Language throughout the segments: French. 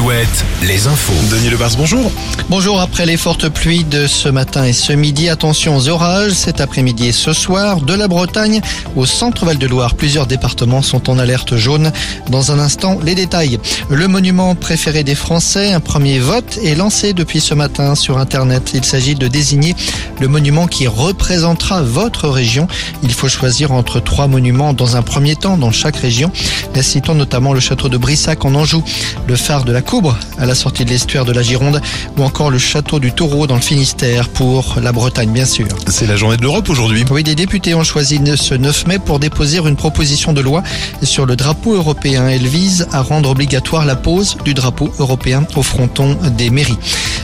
vite, les infos. Denis Lebars, bonjour. Bonjour, après les fortes pluies de ce matin et ce midi, attention aux orages cet après-midi et ce soir. De la Bretagne au centre Val-de-Loire, plusieurs départements sont en alerte jaune. Dans un instant, les détails. Le monument préféré des Français, un premier vote est lancé depuis ce matin sur Internet. Il s'agit de désigner le monument qui représentera votre région. Il faut choisir entre trois monuments dans un premier temps dans chaque région. Citons notamment le château de Brissac en Anjou, le phare de la Coubre à la sortie de l'estuaire de la Gironde ou encore le château du Taureau dans le Finistère pour la Bretagne bien sûr. C'est la journée de l'Europe aujourd'hui. Oui, des députés ont choisi ce 9 mai pour déposer une proposition de loi sur le drapeau européen. Elle vise à rendre obligatoire la pose du drapeau européen au fronton des mairies.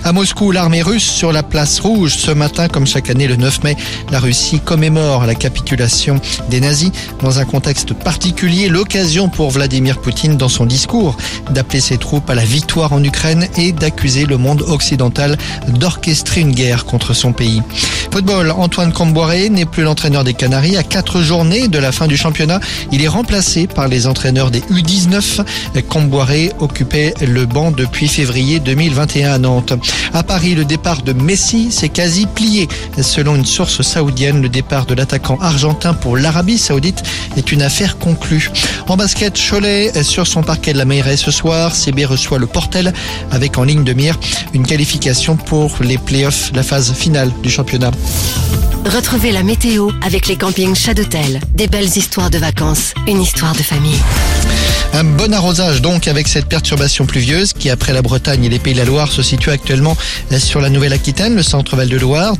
À Moscou, l'armée russe sur la place rouge ce matin, comme chaque année le 9 mai, la Russie commémore la capitulation des nazis dans un contexte particulier, l'occasion pour Vladimir Poutine dans son discours d'appeler ses troupes à la victoire en Ukraine et d'accuser le monde occidental d'orchestrer une guerre contre son pays. Football, Antoine Comboiré n'est plus l'entraîneur des Canaries. À quatre journées de la fin du championnat, il est remplacé par les entraîneurs des U19. Comboiré occupait le banc depuis février 2021 à Nantes. À Paris, le départ de Messi s'est quasi plié. Selon une source saoudienne, le départ de l'attaquant argentin pour l'Arabie saoudite est une affaire conclue. En basket, Cholet sur son parquet de la Meilleray ce soir. CB reçoit le Portel avec en ligne de mire une qualification pour les playoffs, la phase finale du championnat. Retrouvez la météo avec les campings Chadotel. Des belles histoires de vacances, une histoire de famille. Un bon arrosage donc avec cette perturbation pluvieuse qui après la Bretagne et les Pays de la Loire se situe actuellement sur la Nouvelle-Aquitaine, le centre Val de Loire.